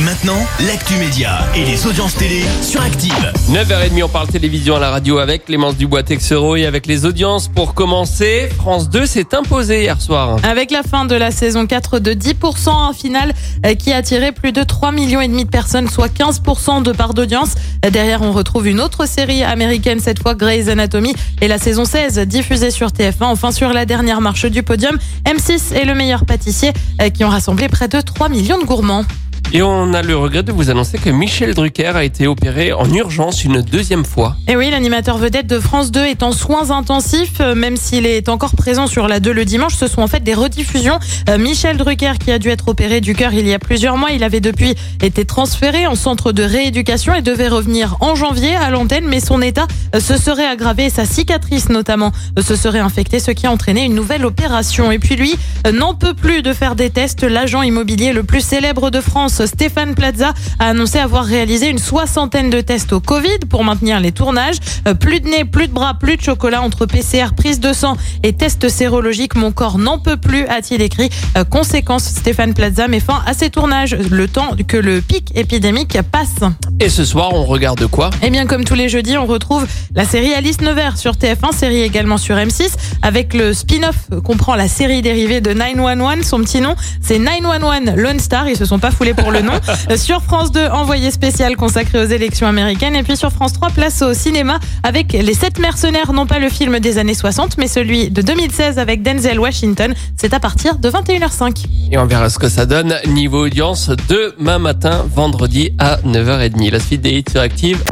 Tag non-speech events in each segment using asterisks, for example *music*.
Et maintenant, l'actu média et les audiences télé sur Active. 9h30, on parle télévision à la radio avec Clémence Dubois Texero et avec les audiences. Pour commencer, France 2 s'est imposé hier soir. Avec la fin de la saison 4 de 10% en finale qui a attiré plus de 3 millions et demi de personnes, soit 15% de part d'audience. Derrière, on retrouve une autre série américaine, cette fois Grey's Anatomy et la saison 16 diffusée sur TF1. Enfin, sur la dernière marche du podium, M6 et le meilleur pâtissier euh, qui ont rassemblé près de 3 millions de gourmands. Et on a le regret de vous annoncer que Michel Drucker a été opéré en urgence une deuxième fois. Et oui, l'animateur vedette de France 2 est en soins intensifs, euh, même s'il est encore présent sur la 2 le dimanche. Ce sont en fait des rediffusions. Euh, Michel Drucker, qui a dû être opéré du cœur il y a plusieurs mois, il avait depuis été transféré en centre de rééducation et devait revenir en janvier à l'antenne, mais son état euh, se serait aggravé sa cicatrice notamment se serait infectée, ce qui a entraîné une nouvelle opération. Et puis lui n'en peut plus de faire des tests. L'agent immobilier le plus célèbre de France, Stéphane Plaza, a annoncé avoir réalisé une soixantaine de tests au Covid pour maintenir les tournages. Euh, Plus de nez, plus de bras, plus de chocolat entre PCR, prise de sang et tests sérologiques. Mon corps n'en peut plus, a-t-il écrit. Euh, Conséquence, Stéphane Plaza met fin à ses tournages le temps que le pic épidémique passe. Et ce soir, on regarde quoi? Et bien comme tous les jeudis, on retrouve la série Alice Nevers sur TF1, série également sur M6, avec le spin-off comprend la série dérivée de 911. Son petit nom, c'est 911 Lone Star. Ils se sont pas foulés pour le nom. *laughs* Euh, sur France 2, envoyé spécial consacré aux élections américaines. Et puis sur France 3, place au cinéma avec Les Sept Mercenaires, non pas le film des années 60, mais celui de 2016 avec Denzel Washington. C'est à partir de 21h05. Et on verra ce que ça donne niveau audience demain matin, vendredi à 9h30. La suite des hits sur Active.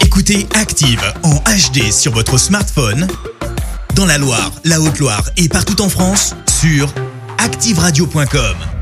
Écoutez Active en HD sur votre smartphone, dans la Loire, la Haute-Loire et partout en France, sur activeradio.com.